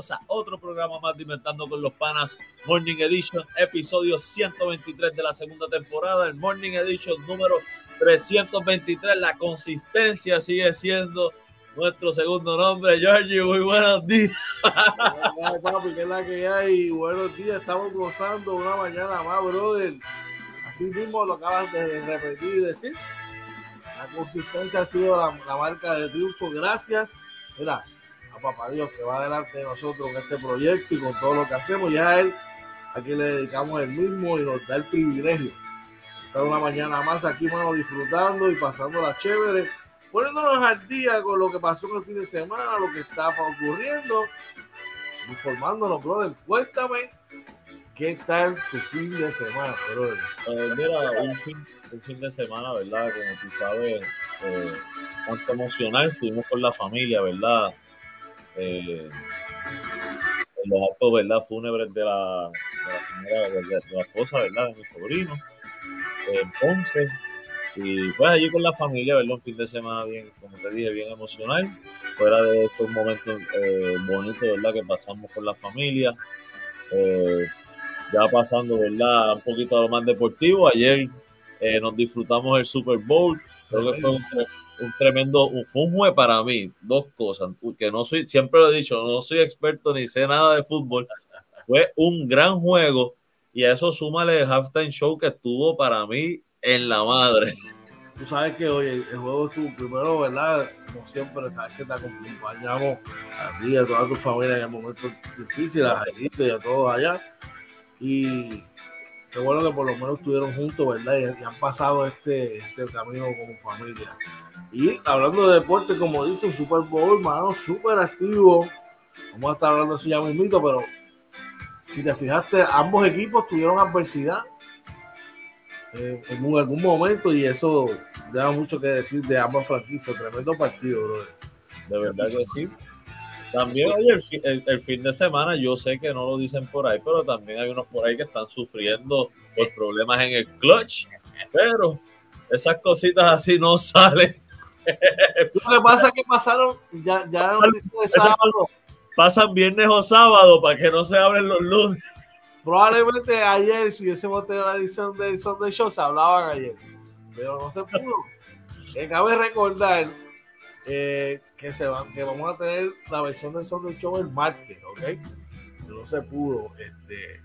Bienvenidos a otro programa más de Inventando con los Panas Morning Edition, episodio 123 de la segunda temporada. El Morning Edition número 323. La consistencia sigue siendo nuestro segundo nombre. Georgie, muy buenos días. Papi, ¿qué es la que hay? Buenos días, estamos gozando una mañana más, brother. Así mismo lo acabas de repetir y decir. La consistencia ha sido la, la marca de triunfo. Gracias, mira, a papá Dios que va adelante de nosotros con este proyecto y con todo lo que hacemos. Ya a él, aquí le dedicamos el mismo y nos da el privilegio. de Estar una mañana más aquí, mano, disfrutando y pasándola chévere poniéndonos al día con lo que pasó en el fin de semana, lo que está ocurriendo, informándonos, brother. Cuéntame qué tal tu fin de semana, brother. Eh, mira, un fin, de semana, ¿verdad? Como tú sabes, eh, emocional, estuvimos con la familia, ¿verdad? Eh, en los actos, ¿verdad? Fúnebres de la, de la señora, de, de la esposa, ¿verdad? De mi sobrino. Eh, Ponce. Y pues allí con la familia, ¿verdad? Un fin de semana bien, como te dije, bien emocional. Fuera de estos momentos eh, bonitos, ¿verdad? Que pasamos con la familia. Eh, ya pasando, ¿verdad? Un poquito a lo más deportivo. Ayer eh, nos disfrutamos el Super Bowl. Creo que fue un, un tremendo, un- fue un juego para mí. Dos cosas, que no soy, siempre lo he dicho, no soy experto ni sé nada de fútbol. Fue un gran juego y a eso súmale el halftime show que estuvo para mí en la madre. Tú sabes que hoy el, juego estuvo primero, ¿verdad? Como siempre, sabes que te acompañamos a ti a toda tu familia en el momento difícil, a Jairito y a todos allá. Y qué bueno que por lo menos estuvieron juntos, ¿verdad? Y, han pasado este, este camino como familia. Y hablando de deporte, como dice, un Super Bowl, hermano, súper activo. Vamos a estar hablando eso ya mismito, pero si te fijaste, ambos equipos tuvieron adversidad eh, en algún momento y eso da mucho que decir de ambas franquicias. Tremendo partido, brother. De verdad que sí. También, oye, el, fi- el- el fin de semana, yo sé que no lo dicen por ahí, pero también hay unos por ahí que están sufriendo por problemas en el clutch. Pero esas cositas así no salen. Lo que pasa es que pasaron, ya, ya de sábado. Pasan viernes o sábado para que no se abren los lunes. Probablemente ayer, si hubiésemos tenido la edición del Sunday Show, se hablaban ayer, pero no se pudo. Cabe recordar eh, que, se va, que vamos a tener la versión del Sunday Show el martes, ¿ok? No se pudo. Este,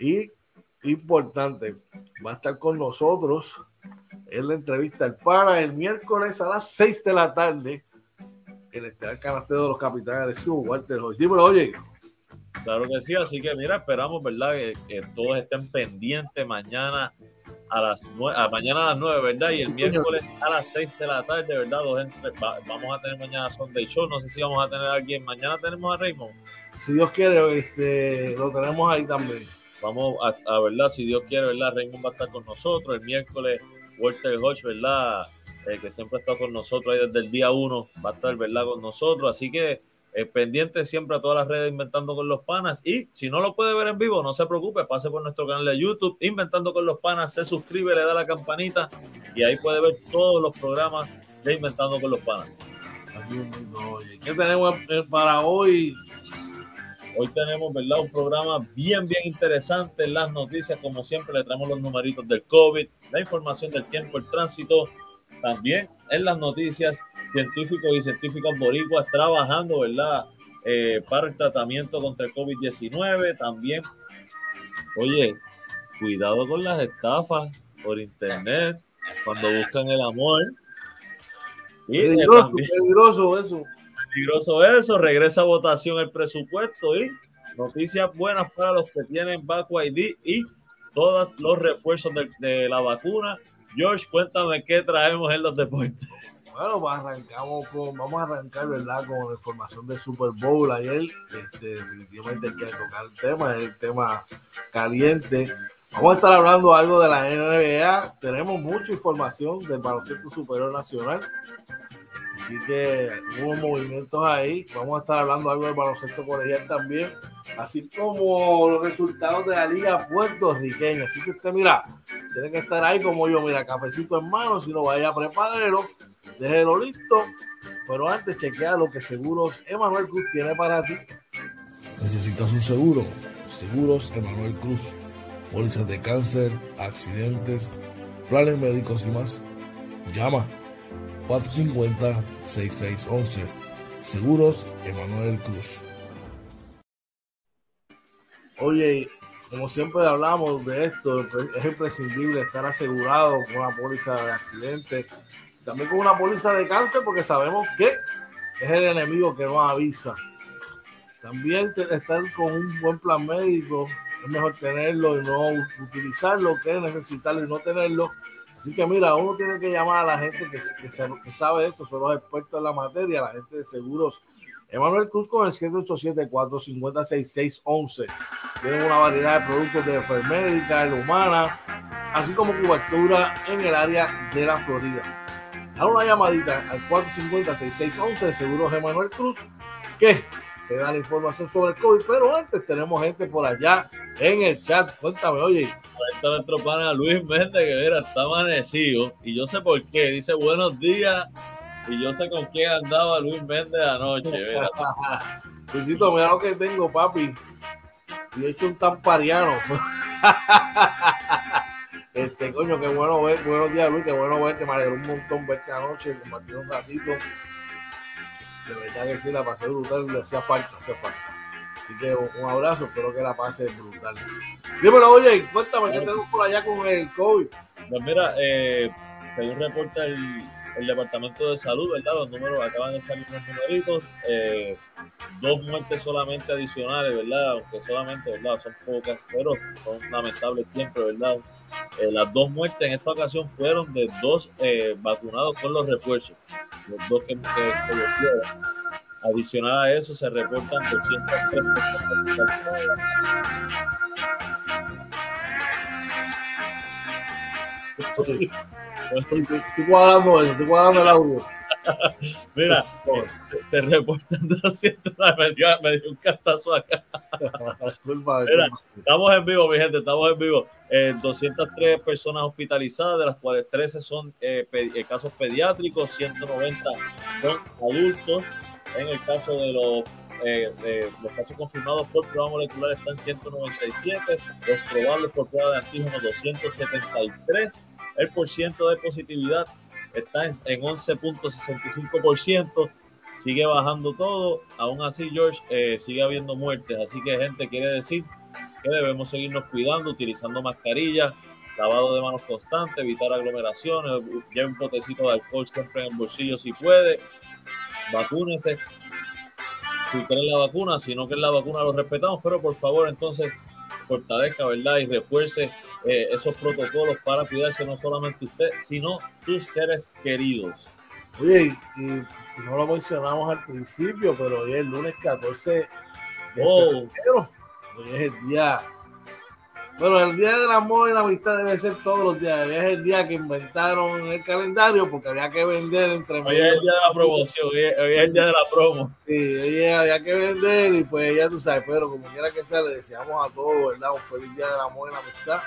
y importante, va a estar con nosotros en la entrevista el para el miércoles a las 6 de la tarde el estelar canastero de los capitanes de Walter Hodge. Dímelo, oye. Claro que sí, así que mira, esperamos, ¿verdad? Que, que todos estén pendientes mañana a las nueve, a mañana a las 9, ¿verdad? Y el miércoles a las 6 de la tarde, ¿verdad? Dos entre, va- vamos a tener mañana Sunday Show, no sé si vamos a tener a alguien, mañana tenemos a Raymond, Si Dios quiere, este, lo tenemos ahí también. vamos a, a, verdad, si Dios quiere, ¿verdad? Raymond va a estar con nosotros, el miércoles Walter Hodge, ¿verdad? Eh, que siempre está con nosotros ahí desde el día 1, va a estar, ¿verdad? Con nosotros, así que eh, pendiente siempre a todas las redes Inventando con los Panas. Y si no lo puede ver en vivo, no se preocupe, pase por nuestro canal de YouTube, Inventando con los Panas, se suscribe, le da la campanita y ahí puede ver todos los programas de Inventando con los Panas. Así es, oye. ¿Qué tenemos eh, para hoy? Hoy tenemos, ¿verdad? Un programa bien, bien interesante. Las noticias, como siempre, le traemos los numeritos del COVID, la información del tiempo, el tránsito. También en las noticias, científicos y científicas boricuas trabajando, ¿verdad? Eh, para el tratamiento contra el COVID-19. También, oye, cuidado con las estafas por internet cuando buscan el amor. Y peligroso, peligroso eso. Peligroso eso. Regresa a votación el presupuesto y noticias buenas para los que tienen ID y todos los refuerzos de, de la vacuna. George, cuéntame qué traemos en los deportes. Bueno, pues arrancamos con, vamos a arrancar, ¿verdad? Con la información del Super Bowl ayer. Este, definitivamente hay que tocar el tema, es el tema caliente. Vamos a estar hablando algo de la NBA. Tenemos mucha información del baloncesto superior nacional. Así que hubo movimientos ahí. Vamos a estar hablando algo del baloncesto colegial también. Así como los resultados de la liga puertorriqueña. Así que usted, mira, tiene que estar ahí como yo, mira, cafecito en mano. Si no vaya a prepararlo déjelo listo. Pero antes, chequea lo que Seguros Emanuel Cruz tiene para ti. ¿Necesitas un seguro? Seguros Emanuel Cruz. Pólizas de cáncer, accidentes, planes médicos y más. Llama 450-6611. Seguros Emanuel Cruz. Oye, como siempre hablamos de esto, es imprescindible estar asegurado con una póliza de accidente también con una póliza de cáncer porque sabemos que es el enemigo que nos avisa. También estar con un buen plan médico, es mejor tenerlo y no utilizarlo que necesitarlo y no tenerlo. Así que mira, uno tiene que llamar a la gente que, que, sabe esto, son los expertos en la materia, la gente de seguros. Emanuel Cruz con el 787-450-6611. Tienen una variedad de productos de enfermédica, humana, así como cobertura en el área de la Florida a una llamadita al 450-6611 de Seguros Emanuel Cruz, que te da la información sobre el COVID. Pero antes tenemos gente por allá en el chat. Cuéntame, oye. Está nuestro pana Luis Méndez, que mira, está amanecido. Y yo sé por qué. Dice buenos días. Y yo sé con quién andaba Luis Méndez anoche. Mira. Luisito, mira lo que tengo, papi. Y he hecho un tampariano. Este, coño, qué bueno ver, buenos días Luis, qué bueno verte, me alegró un montón verte anoche, compartir un ratito. De verdad que sí, la pasé brutal, le hacía falta, hacía falta. Así que un, abrazo, espero que la pase brutal. Dímelo, oye, cuéntame, ¿qué tenemos por allá con el COVID? Pues mira, eh, según reporta el, el Departamento de Salud, ¿verdad? Los números acaban de salir los numeritos. Eh, dos muertes solamente adicionales, ¿verdad? Aunque solamente, ¿verdad? Son pocas, pero son lamentables siempre, ¿verdad? Eh, las dos muertes en esta ocasión fueron de dos eh, vacunados con los refuerzos. Los dos que, que, Adicional a eso, se reportan 203 Estoy, estoy, cuadrando eso, estoy cuadrando el audio. Mira, se reportan 200. Me dio, me dio un cartazo acá. Mira, estamos en vivo, mi gente, estamos en vivo. Eh, 203 personas hospitalizadas, de las cuales 13 son eh, pe eh, casos pediátricos, 190 son adultos. En el caso de los eh, de los casos confirmados por prueba molecular están 197, los probables por prueba de antígeno 273, el porciento de positividad está en, en 11.65%, sigue bajando todo, aún así George eh, sigue habiendo muertes, así que gente quiere decir que debemos seguirnos cuidando, utilizando mascarillas, lavado de manos constante, evitar aglomeraciones, lleve un potecito de alcohol siempre en el bolsillo si puede, vacúnese, si quieren la vacuna, si no quieren la vacuna lo respetamos, pero por favor entonces fortalezca, ¿verdad? Y refuerce eh, esos protocolos para cuidarse no solamente usted, sino sus seres queridos. Oye, y, y no lo mencionamos al principio, pero hoy es el lunes 14 de Oh. febrero. Hoy es el día Pero el día del amor y la amistad debe ser todos los días. Es el día que inventaron el calendario porque había que vender entre Hoy es el día de la promoción, hoy es, hoy es el día de la promo. Sí, hoy había que vender y pues ya tú sabes, pero como quiera que sea, le deseamos a todos, ¿verdad? Un feliz día del amor y la amistad.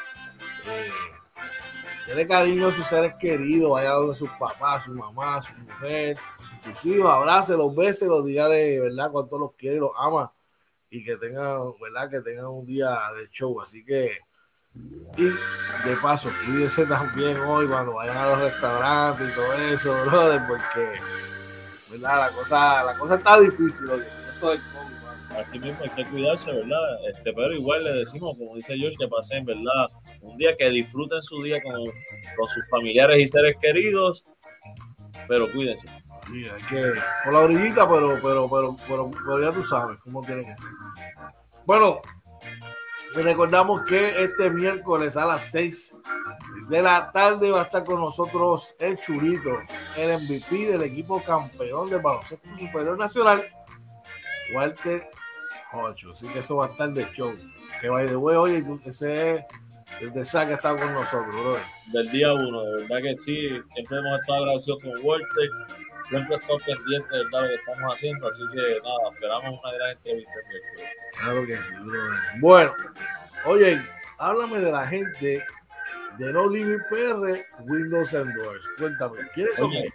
Tiene cariño a sus seres queridos, vaya donde sus papás, su mamá, su mujer, sus hijos, abrácelos, béselos, dígale, ¿verdad? Cuánto los quiere los ama y que tengan, ¿verdad? Que tengan un día de show. Así que, y de paso, cuídense también hoy cuando vayan a los restaurantes y todo eso, brother, porque, ¿verdad? La cosa, la cosa está difícil hoy. Esto del COVID. Así mismo hay que cuidarse, ¿verdad? Este, pero igual le decimos, como dice George, que pasen, ¿verdad? Un día que disfruten su día con, con sus familiares y seres queridos, pero cuídense. Sí, hay que, por la orillita, pero, pero, pero, pero, pero ya tú sabes cómo tiene que ser. Bueno, recordamos que este miércoles a las 6 de la tarde va a estar con nosotros el Churito, el MVP del equipo campeón del baloncesto superior nacional, Walter Ocho. Así que eso va a estar de show. Que vaya de way, oye, ese es el de Sa que ha estado con nosotros, brother. Del día uno, de verdad que sí, siempre hemos estado agradecidos con Walter, siempre estamos pendientes de lo que estamos haciendo, así que nada, esperamos una gran entrevista. Claro que sí, brother. Bueno, oye, háblame de la gente de No Limit PR, Windows and Doors. Cuéntame, ¿quiénes son Oye,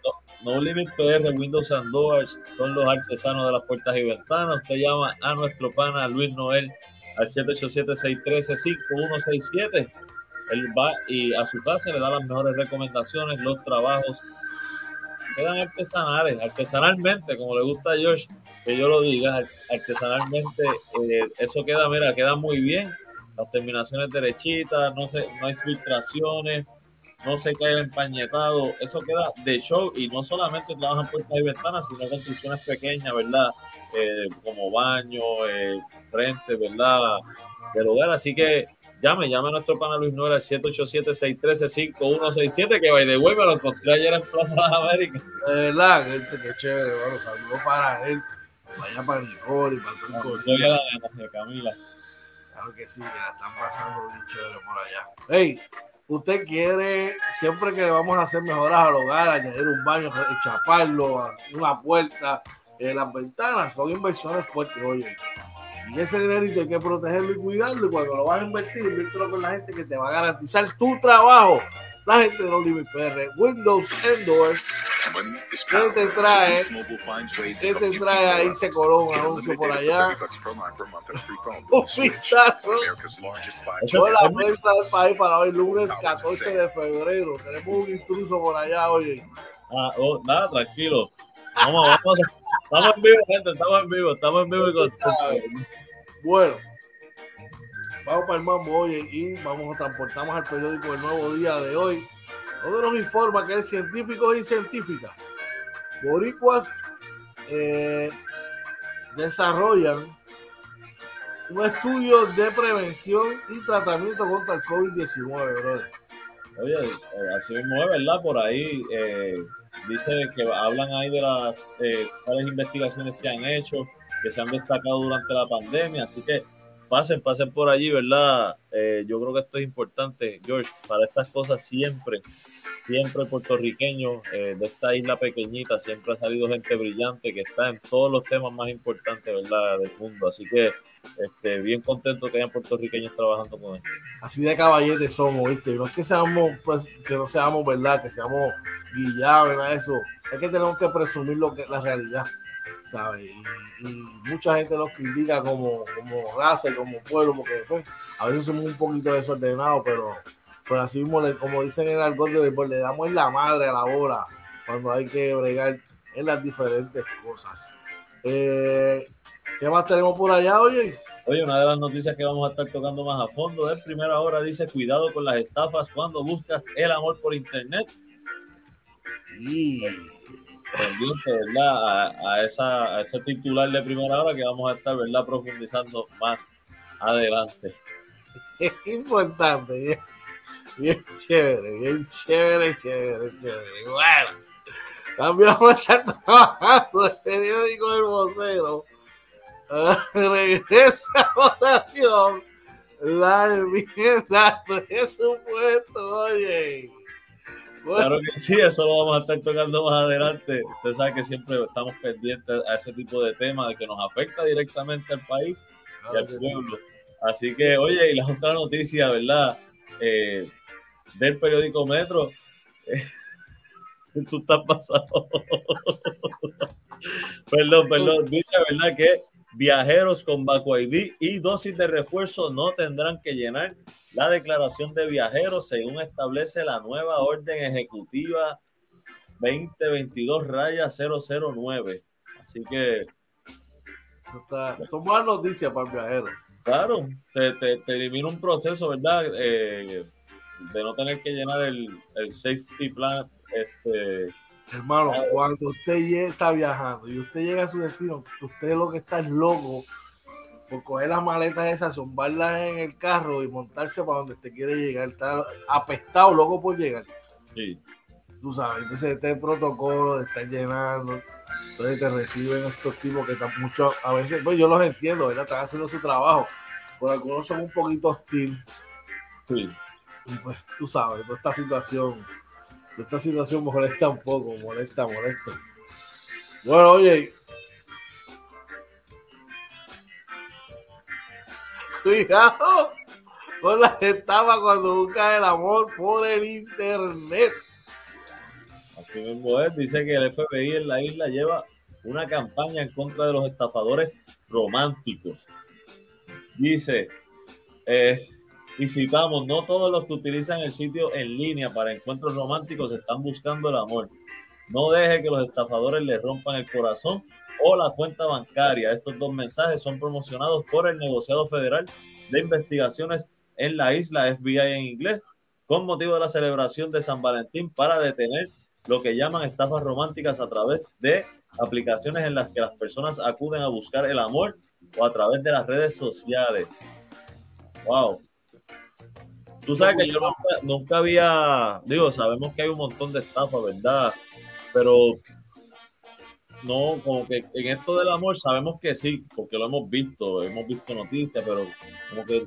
no, no Limit PR, Windows and Doors, son los artesanos de las puertas y ventanas. Usted llama a nuestro pana Luis Noel al 787-613-5167. Él va y a su casa le da las mejores recomendaciones, los trabajos quedan artesanales, artesanalmente, como le gusta a George que yo lo diga, ar- artesanalmente, eh, eso queda, mira, queda muy bien. Las terminaciones derechitas, no, se, no hay filtraciones, no se cae el empañetado, eso queda de show y no solamente trabajan puertas y ventanas, sino construcciones pequeñas, ¿verdad? Eh, como baño, eh, frente, ¿verdad? Del hogar, así que llame, llame a nuestro pana Luis Noel al 787-613-5167, que by the way me lo encontré ayer en Plaza de las Américas. De verdad, gente, qué chévere, bueno, saludos para él, vaya para Nicole y para todo el la de Camila. Claro que sí, que la están pasando bien chévere por allá. Hey, usted quiere, siempre que le vamos a hacer mejoras al hogar, añadir un baño, chaparlo, una puerta, eh, las ventanas, son inversiones fuertes, oye. Y ese dinerito hay que protegerlo y cuidarlo. Y cuando lo vas a invertir, inviértelo con la gente que te va a garantizar tu trabajo. La gente de los Limit PR, Windows Endors, ¿Qué te trae? ¿Qué te trae ahí? Se coló un anuncio por allá. Un vistazo. Toda la prensa del país para hoy, lunes 14 de febrero. Tenemos un intruso por allá, oye. Ah, oh, nada, tranquilo. Vamos, vamos. Estamos en vivo, gente, estamos en vivo, estamos en vivo y. Bueno, vamos para el mambo hoy y vamos, transportamos al periódico El Nuevo Día de hoy, donde nos informa que científicos y científicas boricuas eh, desarrollan un estudio de prevención y tratamiento contra el COVID-19, brother. Oye, eh, así mismo es, ¿verdad? Por ahí eh, dice que hablan ahí de las eh, cuáles investigaciones se han hecho, que se han destacado durante la pandemia, así que pasen, pasen por allí, ¿verdad? Eh, yo creo que esto es importante, George, para estas cosas siempre, siempre puertorriqueños eh, de esta isla pequeñita, siempre ha salido gente brillante que está en todos los temas más importantes, ¿verdad? Del mundo, así que este, bien contento que hayan puertorriqueños trabajando con esto. así de caballetes somos, ¿viste? No es que seamos, pues, que no seamos, ¿verdad? Que seamos guillados, nada eso. Es que tenemos que presumir lo que es la realidad, ¿sabes? Y, y mucha gente nos critica como, como raza y como pueblo, porque pues, a veces somos un poquito desordenados, pero, pero así mismo, le- como dicen en el argot de béisbol, le damos en la madre a la bola cuando hay que bregar en las diferentes cosas. Eh, ¿Qué más tenemos por allá, oye? Oye, una de las noticias que vamos a estar tocando más a fondo es primera hora, dice cuidado con las estafas cuando buscas el amor por internet. Y A, esa, ese titular de primera hora que vamos a estar, ¿verdad? Profundizando más adelante. es importante, bien, chévere, bien chévere, chévere, chévere. Bueno, también vamos a estar trabajando el periódico El Vocero. Ah, regresa a votación La enmienda presupuesto, oye. Claro que sí, eso lo vamos a estar tocando más adelante. Usted sabe que siempre estamos pendientes a ese tipo de temas que nos afecta directamente al país y al pueblo. Así que, oye, y la otra noticia, ¿verdad? Eh, del periódico Metro. tú estás pasado. perdón, perdón. Dice, ¿verdad? Que viajeros con Baco ID y dosis de refuerzo no tendrán que llenar la declaración de viajeros según establece la nueva orden ejecutiva 2022 raya 009. Así que... son buenas noticias para el viajero. Claro, te, te, elimina un proceso, ¿verdad? Eh, de no tener que llenar el, el safety plan. Este, Hermano, cuando usted está viajando y usted llega a su destino, usted lo que está es loco por coger las maletas esas, zumbarlas en el carro y montarse para donde usted quiere llegar. Está apestado, loco por llegar. Sí. Tú sabes, entonces este protocolo de estar llenando, entonces te reciben estos tipos que están mucho, a veces, pues yo los entiendo, ¿verdad? Están haciendo su trabajo, pero algunos son un poquito hostil. Sí. Y pues tú sabes, toda esta situación, esta situación molesta un poco, molesta, molesta. Bueno, oye, Cuidado con la estafa cuando buscas el amor por el internet. Así mismo es, dice que el FBI en la isla lleva una campaña en contra de los estafadores románticos. Dice, eh, y citamos, no todos los que utilizan el sitio en línea para encuentros románticos están buscando el amor. No deje que los estafadores le rompan el corazón o la cuenta bancaria. Estos dos mensajes son promocionados por el negociado federal de investigaciones en la isla FBI en inglés con motivo de la celebración de San Valentín para detener lo que llaman estafas románticas a través de aplicaciones en las que las personas acuden a buscar el amor o a través de las redes sociales. Wow. Tú sabes que yo nunca, nunca había, digo, sabemos que hay un montón de estafas, ¿verdad? Pero no, como que en esto del amor sabemos que sí, porque lo hemos visto, hemos visto noticias, pero como que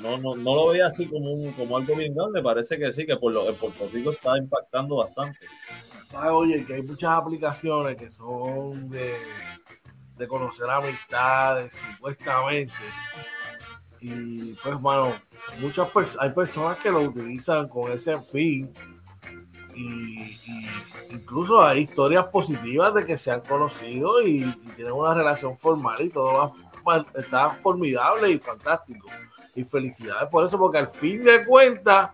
no, no, no lo veía así como, un, como algo bien grande, parece que sí, que por lo, en Puerto Rico está impactando bastante. oye, que hay muchas aplicaciones que son de, de conocer amistades, supuestamente. Y pues, bueno, muchas hay personas que lo utilizan con ese fin y, incluso hay historias positivas de que se han conocido y, tienen una relación formal y todo va, está formidable y fantástico. Y felicidades por eso, porque al fin de cuentas,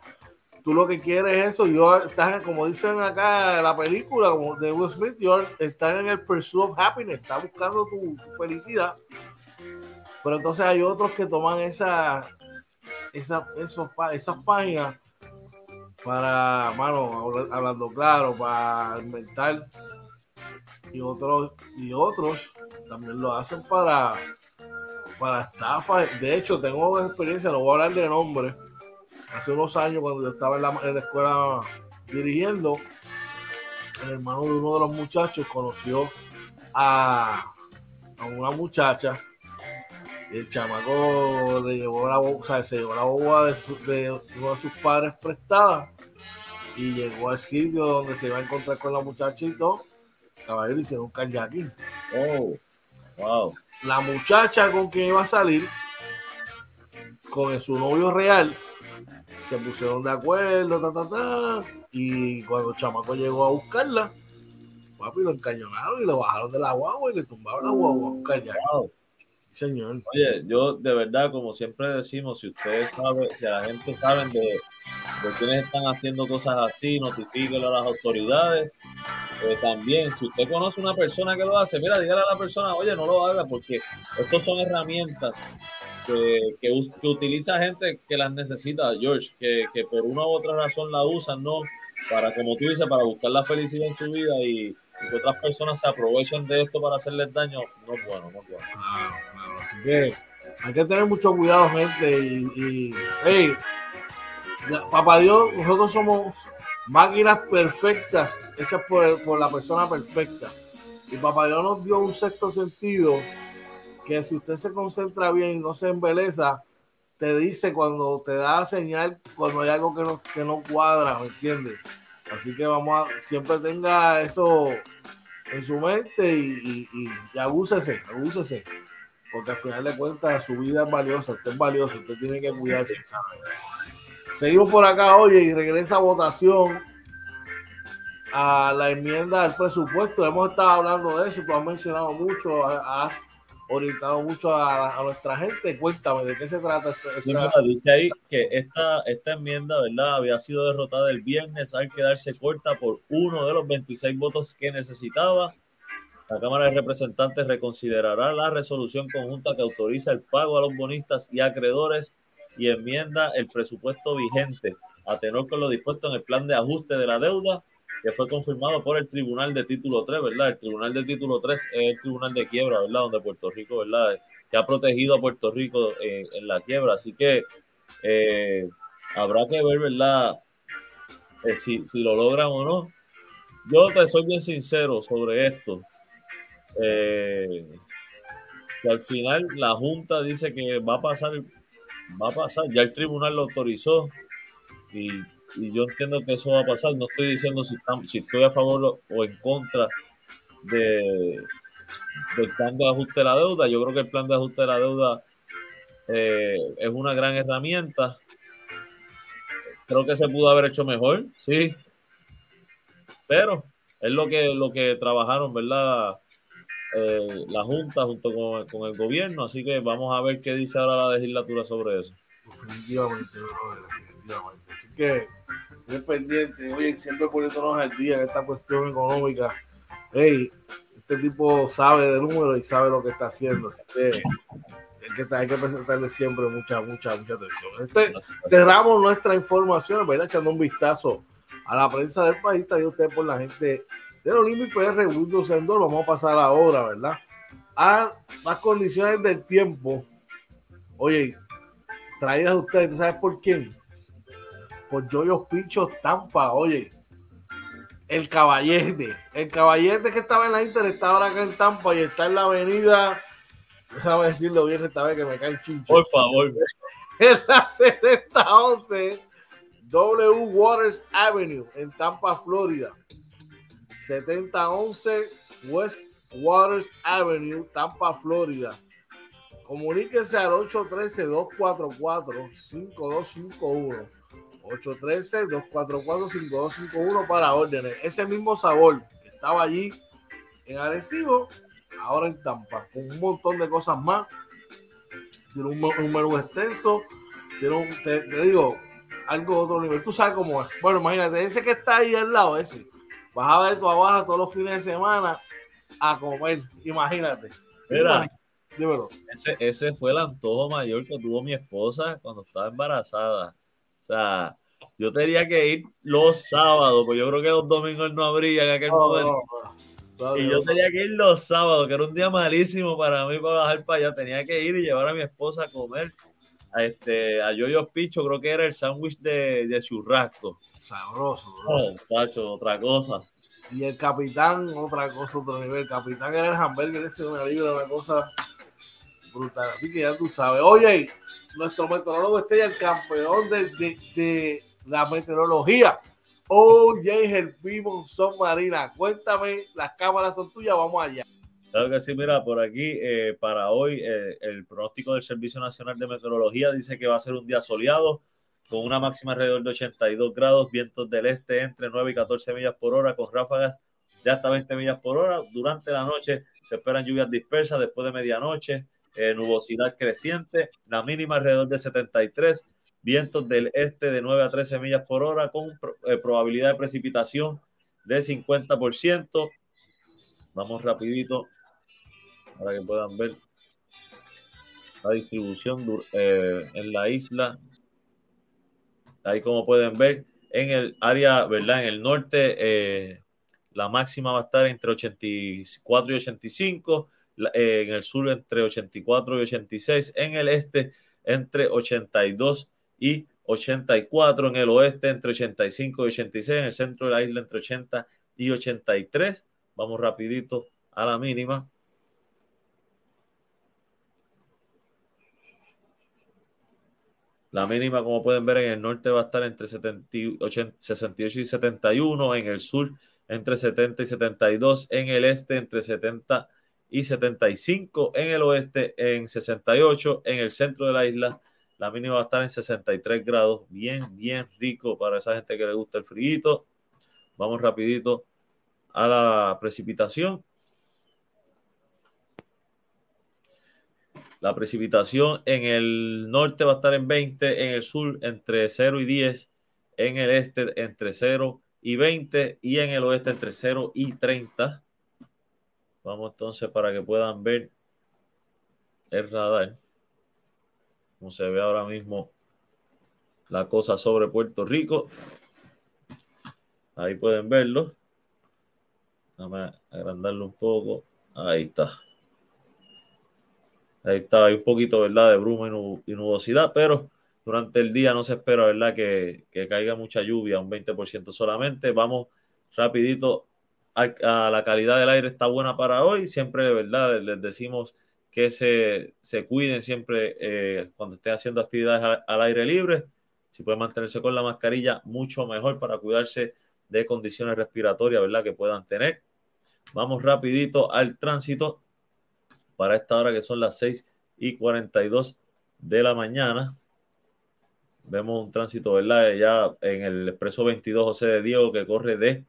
tú lo que quieres es eso. Yo estás, como dicen acá en la película de Will Smith, yo estás en el pursuit of happiness, estás buscando tu, felicidad. Pero entonces hay otros que toman esa, esa, esos, esas páginas para, mano, hablando claro, para inventar. Y otros, y otros también lo hacen para, para estafa. De hecho, tengo experiencia, no voy a hablar de nombre. Hace unos años, cuando yo estaba en la, en la escuela dirigiendo, el hermano de uno de los muchachos conoció a, a una muchacha el chamaco le llevó la o sea, se llevó la boba de, de, uno de sus padres prestada y llegó al sitio donde se iba a encontrar con la muchacha y todo. Caballero hicieron un kayaking. Oh, wow. La muchacha con quien iba a salir, con su novio real, se pusieron de acuerdo, ta, ta, ta, y cuando el chamaco llegó a buscarla, papi, lo encañonaron y lo bajaron de la guagua y le tumbaron la guagua a un kayaking. Señor. Oye, yo de verdad, como siempre decimos, si ustedes saben, si la gente saben de, de quienes están haciendo cosas así, notifíquelo a las autoridades. Eh, también, si usted conoce una persona que lo hace, mira, dígale a la persona, oye, no lo haga, porque estos son herramientas que, que, utiliza gente que las necesita, George, que, que por una u otra razón la usan, ¿no? Para, como tú dices, para buscar la felicidad en su vida y que otras personas se aprovechen de esto para hacerles daño, no es bueno, no es bueno. Así que hay que tener mucho cuidado, gente. Y, hey, papá Dios, nosotros somos máquinas perfectas, hechas por, por la persona perfecta. Y papá Dios nos dio un sexto sentido que si usted se concentra bien y no se embeleza, te dice cuando te da señal, cuando hay algo que no, que no cuadra, ¿me entiendes? Así que vamos a, siempre tenga eso en su mente y, y, y, abúsese, abúsese. Porque al final de cuentas su vida es valiosa, usted es valioso, usted tiene que cuidarse, ¿sabe? Seguimos por acá, oye, y regresa a votación a la enmienda del presupuesto. Hemos estado hablando de eso, tú has mencionado mucho, has orientado mucho a, a nuestra gente. Cuéntame, ¿de qué se trata? Esta, dice ahí que esta, esta enmienda, ¿verdad? Había sido derrotada el viernes al quedarse corta por uno de los 26 votos que necesitaba. La Cámara de Representantes reconsiderará la resolución conjunta que autoriza el pago a los bonistas y acreedores y enmienda el presupuesto vigente a tenor con lo dispuesto en el plan de ajuste de la deuda que fue confirmado por el Tribunal de Título 3, ¿verdad? El Tribunal de Título 3 es el Tribunal de Quiebra, ¿verdad? Donde Puerto Rico, ¿verdad? Que ha protegido a Puerto Rico en, en la quiebra. Así que eh, habrá que ver, ¿verdad? Eh, si, si, lo logran o no. Yo te soy bien sincero sobre esto. Eh, si al final la Junta dice que va a pasar, va a pasar, ya el tribunal lo autorizó y yo entiendo que eso va a pasar. No estoy diciendo si, si estoy a favor o en contra de, del plan de ajuste de la deuda. Yo creo que el plan de ajuste de la deuda eh, es una gran herramienta. Creo que se pudo haber hecho mejor, sí. Pero es lo que, lo que trabajaron, ¿verdad? Eh, la Junta junto con, con, el gobierno. Así que vamos a ver qué dice ahora la legislatura sobre eso. Definitivamente, brother, definitivamente. Así que bien pendiente, oye, siempre poniéndonos al día en esta cuestión económica. Hey, este tipo sabe de números y sabe lo que está haciendo, así que hay que, hay que presentarle siempre mucha, mucha, mucha atención. Este, cerramos nuestra información, ¿verdad? Echando un vistazo a la prensa del país, traído usted por la gente del Olympic PR Windows Endor. Vamos a pasar ahora, ¿verdad? A las condiciones del tiempo. Oye, traídas a ustedes, ¿tú sabes por quién? por Yoyos Pinchos Tampa, oye. El caballete, el caballete que estaba en la Inter está ahora acá en Tampa y está en la avenida, déjame decirlo bien esta vez que me cae chincho. Por favor. En la 7011 W Waters Avenue en Tampa, Florida. 7011 West Waters Avenue, Tampa, Florida. Comuníquese al 813-244-5251. 813-244-5251 para órdenes. Ese mismo sabor que estaba allí en Arecibo, ahora en Tampa, con un montón de cosas más. Tiene un, un menú extenso, tiene te, te, digo, algo de otro nivel. Tú sabes cómo es. Bueno, imagínate, ese que está ahí al lado, ese. Vas a ver tu abajo todos los fines de semana a comer. Imagínate. Mira, dímelo. Ese, ese fue el antojo mayor que tuvo mi esposa cuando estaba embarazada. O sea, yo tenía que ir los sábados, pues yo creo que los domingos no habría en aquel momento. no, no. Y yo tenía que ir los sábados, que era un día malísimo para mí para bajar para allá. Tenía que ir y llevar a mi esposa a comer a este a Yoyo Picho, creo que era el sándwich de, de churrasco. Sabroso, bro. Oh, Sacho, otra cosa. Y el capitán, otra cosa, otro nivel. El capitán era el hamburger, ese libra, una cosa brutal. Así que ya tú sabes. Oye, nuestro meteorólogo estrella, el campeón de, de, de la meteorología. Oye, el vivo son Marina. Cuéntame, las cámaras son tuyas, vamos allá. Claro que sí, mira, por aquí eh, para hoy eh, el pronóstico del Servicio Nacional de Meteorología dice que va a ser un día soleado con una máxima alrededor de 82 grados, vientos del este entre 9 y 14 millas por hora con ráfagas de hasta 20 millas por hora. Durante la noche se esperan lluvias dispersas después de medianoche, eh, nubosidad creciente, la mínima alrededor de 73, vientos del este de 9 a 13 millas por hora con eh, probabilidad de precipitación de 50%. Vamos rapidito para que puedan ver la distribución eh, en la isla. Ahí como pueden ver, en el área, ¿verdad? En el norte, eh, la máxima va a estar entre 84 y 85 eh, en el sur entre 84 y 86, en el este entre 82 y 84, en el oeste entre 85 y 86, en el centro de la isla entre 80 y 83. Vamos rapidito a la mínima. La mínima, como pueden ver, en el norte va a estar entre 68 y 71, en el sur entre 70 y 72, en el este entre 70 y 75, en el oeste en 68, en el centro de la isla la mínima va a estar en 63 grados, bien, bien rico para esa gente que le gusta el frío. Vamos rapidito a la precipitación. La precipitación en el norte va a estar en 20, en el sur entre 0 y 10, en el este entre 0 y 20 y en el oeste entre 0 y 30. Vamos entonces para que puedan ver el radar. Como se ve ahora mismo la cosa sobre Puerto Rico. Ahí pueden verlo. Déjame agrandarlo un poco. Ahí está. Ahí está, hay un poquito, ¿verdad? De bruma y nubosidad, pero durante el día no se espera, ¿verdad? Que, caiga mucha lluvia, un 20% solamente. Vamos rapidito a, la calidad del aire está buena para hoy. Siempre, ¿verdad? Les decimos que se, cuiden siempre eh, cuando estén haciendo actividades al, aire libre. Si pueden mantenerse con la mascarilla, mucho mejor para cuidarse de condiciones respiratorias, ¿verdad? Que puedan tener. Vamos rapidito al tránsito para esta hora que son las 6 y 42 de la mañana. Vemos un tránsito, ¿verdad? Ya en el expreso 22 José de Diego que corre de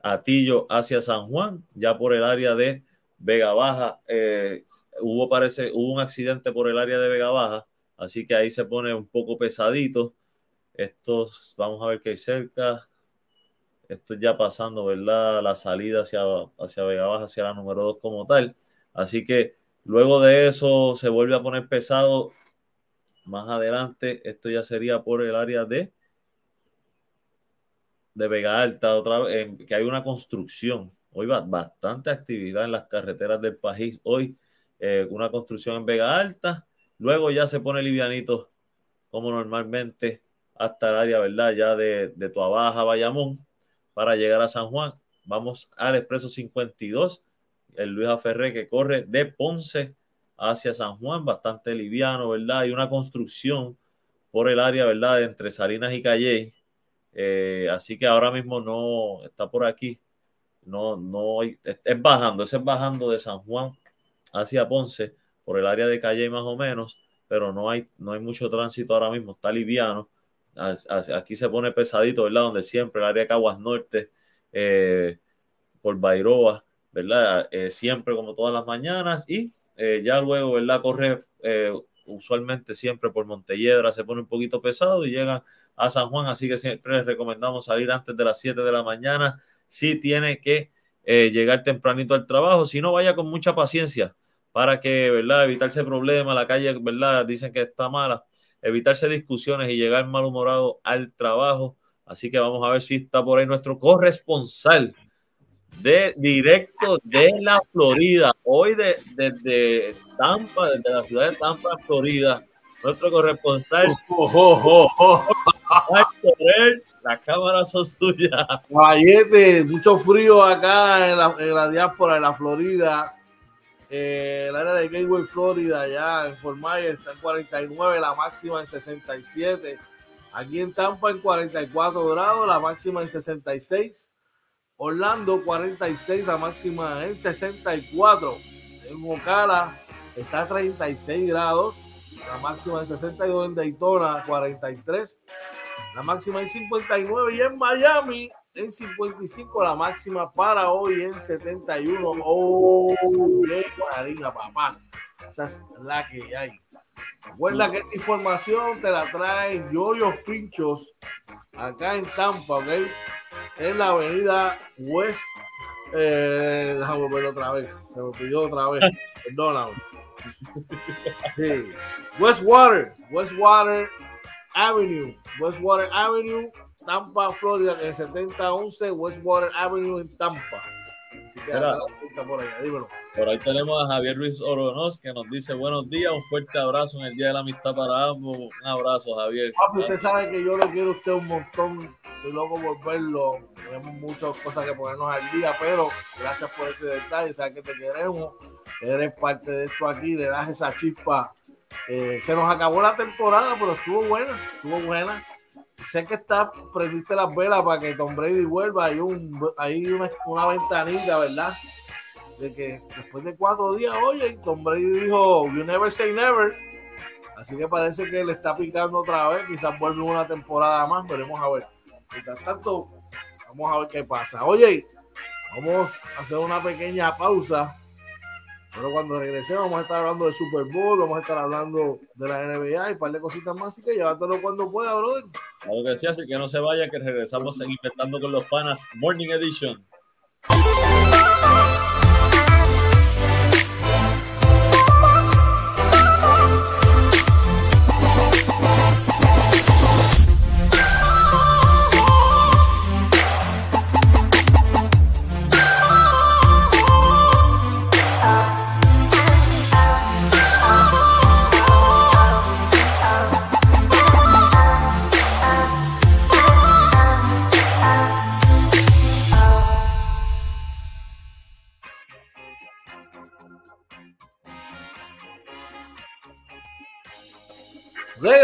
Atillo hacia San Juan, ya por el área de Vega Baja. Eh, hubo, parece, hubo un accidente por el área de Vega Baja, así que ahí se pone un poco pesadito. Estos, vamos a ver qué hay cerca. Esto ya pasando, ¿verdad? La salida hacia, hacia Vega Baja, hacia la número 2 como tal. Así que luego de eso se vuelve a poner pesado. Más adelante, esto ya sería por el área de, de Vega Alta, otra vez, que hay una construcción. Hoy va bastante actividad en las carreteras del país. Hoy eh, una construcción en Vega Alta. Luego ya se pone livianito, como normalmente, hasta el área, ¿verdad? Ya de, de Tuabaja, Bayamón para llegar a San Juan. Vamos al expreso 52, el Luis Aferré que corre de Ponce hacia San Juan, bastante liviano, ¿verdad? Hay una construcción por el área, ¿verdad? Entre Salinas y Calle. Eh, así que ahora mismo no está por aquí. No, no, es bajando, es bajando de San Juan hacia Ponce por el área de Calle más o menos, pero no hay, no hay mucho tránsito ahora mismo, está liviano aquí se pone pesadito, ¿verdad? Donde siempre, el área de Caguas Norte, eh, por Bairoa, ¿verdad? Eh, siempre como todas las mañanas y eh, ya luego, ¿verdad? Corre usualmente siempre por Montelledra, se pone un poquito pesado y llega a San Juan, así que siempre les recomendamos salir antes de las 7 de la mañana si tiene que llegar tempranito al trabajo, si no vaya con mucha paciencia para que, ¿verdad? Evitarse problemas, la calle, ¿verdad? Dicen que está mala, evitarse discusiones y llegar malhumorado al trabajo. Así que vamos a ver si está por ahí nuestro corresponsal de directo de la Florida. Hoy desde de, Tampa, desde la ciudad de Tampa, Florida. Nuestro corresponsal. Oh, oh, oh, las cámaras son suyas. mucho frío acá en la, en la diáspora de la Florida eh, el área de Gateway, Florida, ya en Fort Myers está en 49, la máxima en 67. Aquí en Tampa en 44 grados, la máxima en 66. Orlando 46, la máxima en 64. En Ocala está a 36 grados, la máxima en 62. En Daytona 43, la máxima en 59. Y en Miami en 55, la máxima para hoy en 71. Oh, bien, harina, papá. Esa es la que hay. Recuerda que esta información te la trae Yoyos Pinchos acá en Tampa, ¿ok? En la avenida West. Eh, déjame verlo otra vez. Se me pidió otra vez. Perdóname. Sí. Westwater. Westwater Avenue. Westwater Avenue Tampa, Florida, en 7011 Westwater Avenue en Tampa. Así que por allá, dímelo. Por ahí tenemos a Javier Luis Oronos que nos dice buenos días, un fuerte abrazo en el Día de la Amistad para ambos. Un abrazo, Javier. Papi, usted sabe que yo lo quiero a usted un montón. Estoy loco por verlo. Tenemos muchas cosas que ponernos al día, pero gracias por ese detalle. Sabes que te queremos. Eres parte de esto aquí, le das esa chispa Eh, se nos acabó la temporada, pero estuvo buena, estuvo buena. Sé que está, prendiste las velas para que Tom Brady vuelva. Hay, un, hay una, una ventanita, ¿verdad? De que después de cuatro días, oye, Tom Brady dijo, You never say never. Así que parece que le está picando otra vez. Quizás vuelve una temporada más, veremos a ver. Mientras tanto, vamos a ver qué pasa. Oye, vamos a hacer una pequeña pausa pero cuando regresemos vamos a estar hablando del Super Bowl, vamos a estar hablando de la NBA y un par de cositas más, así que llévatelo cuando pueda, brother. Claro que sí, así que no se vaya, que regresamos en Inventando con los Panas Morning Edition.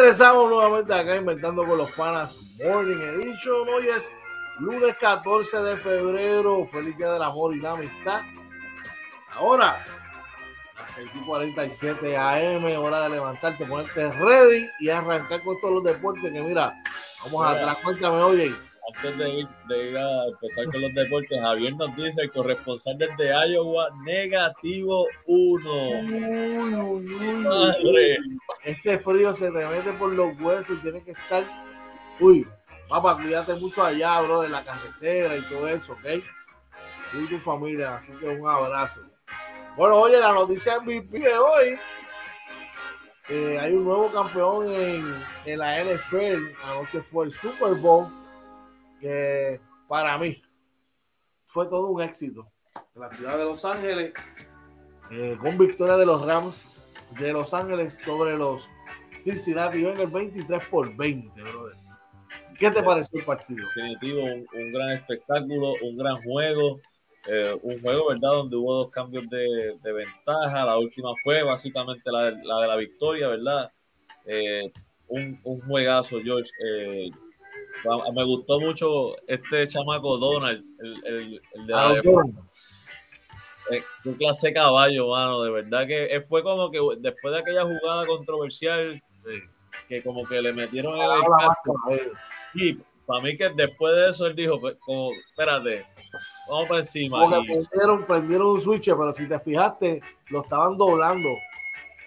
Regresamos nuevamente acá inventando con los panas Morning Edition. Hoy es lunes 14 de febrero. Feliz día del amor y la amistad. Ahora, las 6 y 47 AM, hora de levantarte, ponerte ready y arrancar con todos los deportes. Que mira, vamos a atrás. Cuéntame, oye antes de ir, de a empezar con los deportes, Javier nos dice el corresponsal desde Iowa, negativo 1. Madre. Ese frío se te mete por los huesos y tiene que estar. Uy, papá, cuídate mucho allá, bro, de la carretera y todo eso, ¿ok? Tú y tu familia, así que un abrazo. Bueno, oye, la noticia MVP de hoy. Hay un nuevo campeón en, en la NFL. Anoche fue el Super Bowl que para mí fue todo un éxito en la ciudad de Los Ángeles, eh, con victoria de los Rams de Los Ángeles sobre los Cincinnati el 23 por 20, brother. ¿Qué te pareció el partido? Definitivo, un, gran espectáculo, un gran juego. Eh, un juego, ¿verdad? Donde hubo dos cambios de, ventaja. La última fue básicamente la, de la victoria, ¿verdad? Eh, un, un, juegazo, George me gustó mucho este chamaco Donald, el, de ah, eh, un clase caballo, mano, de verdad que fue como que después de aquella jugada controversial, que como que le metieron el eh. y para mí que después de eso él dijo, pues, como, espérate, vamos para encima. Porque prendieron, prendieron un switch, pero si te fijaste, lo estaban doblando.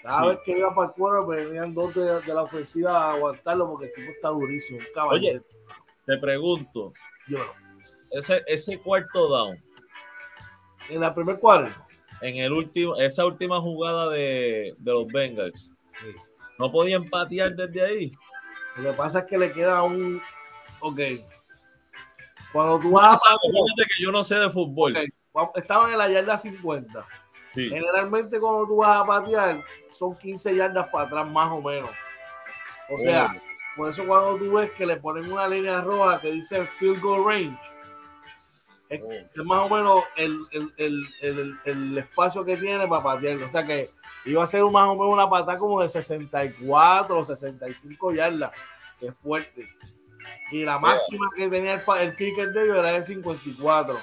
Cada vez que iba para el cuero, venían dos de, la ofensiva a aguantarlo porque el tipo está durísimo. Oye, te pregunto, ese, ese cuarto down. En la primer cuadro. En el último, esa última jugada de, los Bengals. ¿No podían patear desde ahí? Lo que pasa es que le queda un. Ok. Cuando tú vas a. que yo no sé de fútbol. Estaban en la yarda 50. Generalmente, cuando tú vas a patear, son 15 yardas para atrás, más o menos. O sea, por eso cuando tú ves que le ponen una línea roja que dice field goal range, es, oh. más o menos el, espacio que tiene para patearlo. O sea que iba a ser más o menos una patada como de 64 o 65 yardas, que es fuerte. Y la máxima que tenía el, el kicker de ellos era de 54.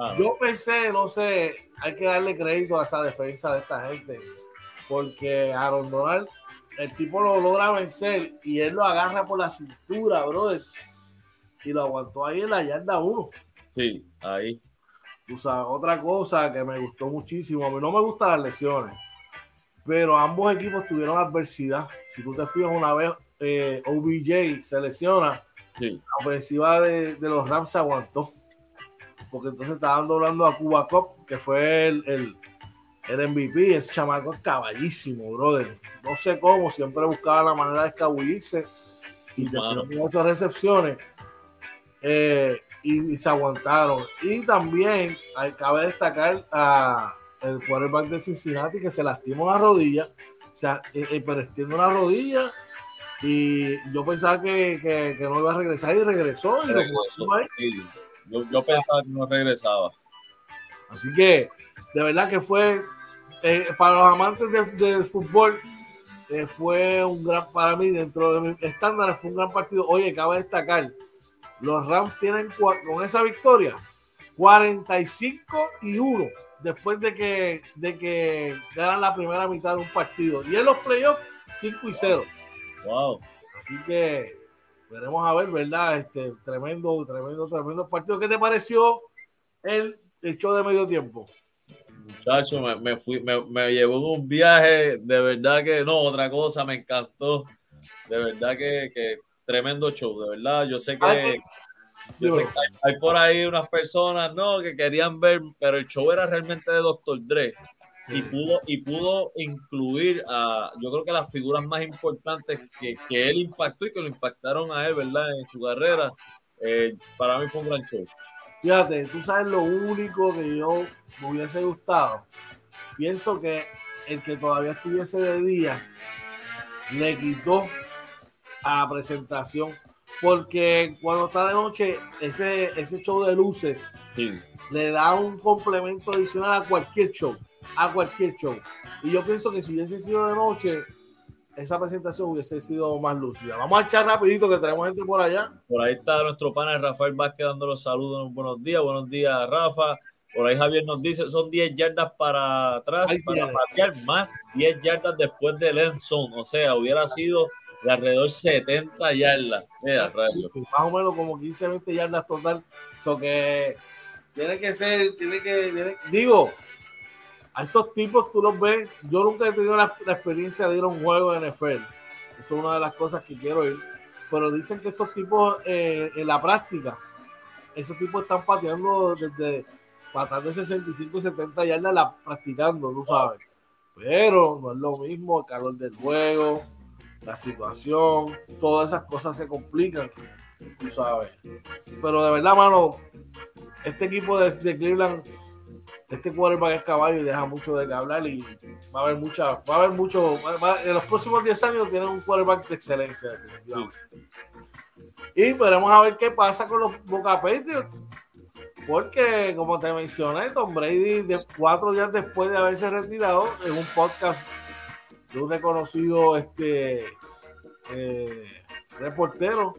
Ah. Yo pensé, no sé, hay que darle crédito a esa defensa de esta gente, porque Aaron Donald el tipo lo logra vencer y él lo agarra por la cintura, brother. Y lo aguantó ahí en la yarda 1. Sí, ahí. Tú sabes, otra cosa que me gustó muchísimo, a mí no me gustan las lesiones, pero ambos equipos tuvieron adversidad. Si tú te fijas una vez, eh, OBJ se lesiona, la ofensiva de, los Rams se aguantó. Porque entonces estaban doblando a Cuba Cup, que fue el el MVP, ese chamaco es caballísimo, brother. No sé cómo, siempre buscaba la manera de escabullirse y tenía muchas recepciones eh, y, se aguantaron. Y también hay, cabe destacar a el quarterback de Cincinnati que se lastimó la rodilla, se sea, eh, eh, pero extiende una rodilla y yo pensaba que, que, no iba a regresar y regresó. Y yo, yo pensaba que no regresaba. Así que de verdad que fue eh, para los amantes del fútbol, eh, fue un gran, para mí, dentro de mis estándares, fue un gran partido. Oye, cabe destacar, los Rams tienen con esa victoria 45 y 1 después de que, de que ganan la primera mitad de un partido. Y en los playoffs, 5 y 0. Wow. Así que veremos a ver, ¿verdad? Este tremendo, tremendo, tremendo partido. ¿Qué te pareció el, el show de medio tiempo? Muchacho, me, me fui, me, me, llevó en un viaje, de verdad que no, otra cosa, me encantó. De verdad que, que tremendo show, de verdad. Yo sé que, yo sé que hay, hay, por ahí unas personas, ¿no? Que querían ver, pero el show era realmente de Dr. Dre. Sí. Y, pudo, y pudo incluir a, yo creo que las figuras más importantes que, que él impactó y que lo impactaron a él, ¿verdad? En su carrera. Eh, para mí fue un gran show. Fíjate, tú sabes lo único que yo me hubiese gustado. Pienso que el que todavía estuviese de día le quitó a la presentación. Porque cuando está de noche, ese, ese show de luces sí. le da un complemento adicional a cualquier show. A cualquier show. Y yo pienso que si hubiese sido de noche, esa presentación hubiese sido más lúcida. Vamos a echar rapidito que tenemos gente por allá. Por ahí está nuestro pana Rafael Vázquez dando los saludos. Buenos días, buenos días, Rafa. Por ahí Javier nos dice, son 10 yardas para atrás, Ahí para patear más 10 yardas después del end zone. O sea, hubiera sido de alrededor 70 yardas. Mira, rayo. Más o menos como 15, 20 yardas total. Eso que tiene que ser, tiene que, tiene- digo, a estos tipos tú los ves, yo nunca he tenido la, experiencia de ir a un juego de NFL. Eso es una de las cosas que quiero ir. Pero dicen que estos tipos eh, en la práctica, esos tipos están pateando desde patas de 65 y 70 yardas la, practicando, tú sabes. Pero no es lo mismo el calor del juego, la situación, todas esas cosas se complican, tú sabes. Pero de verdad, mano, este equipo de, de Cleveland, este quarterback es caballo y deja mucho de qué hablar y va a haber mucha, va a haber mucho, en los próximos 10 años tienen un quarterback de excelencia. Y veremos a ver qué pasa con los Boca Patriots. Porque, como te mencioné, Tom Brady, de cuatro días después de haberse retirado, en un podcast de un reconocido este, eh, reportero,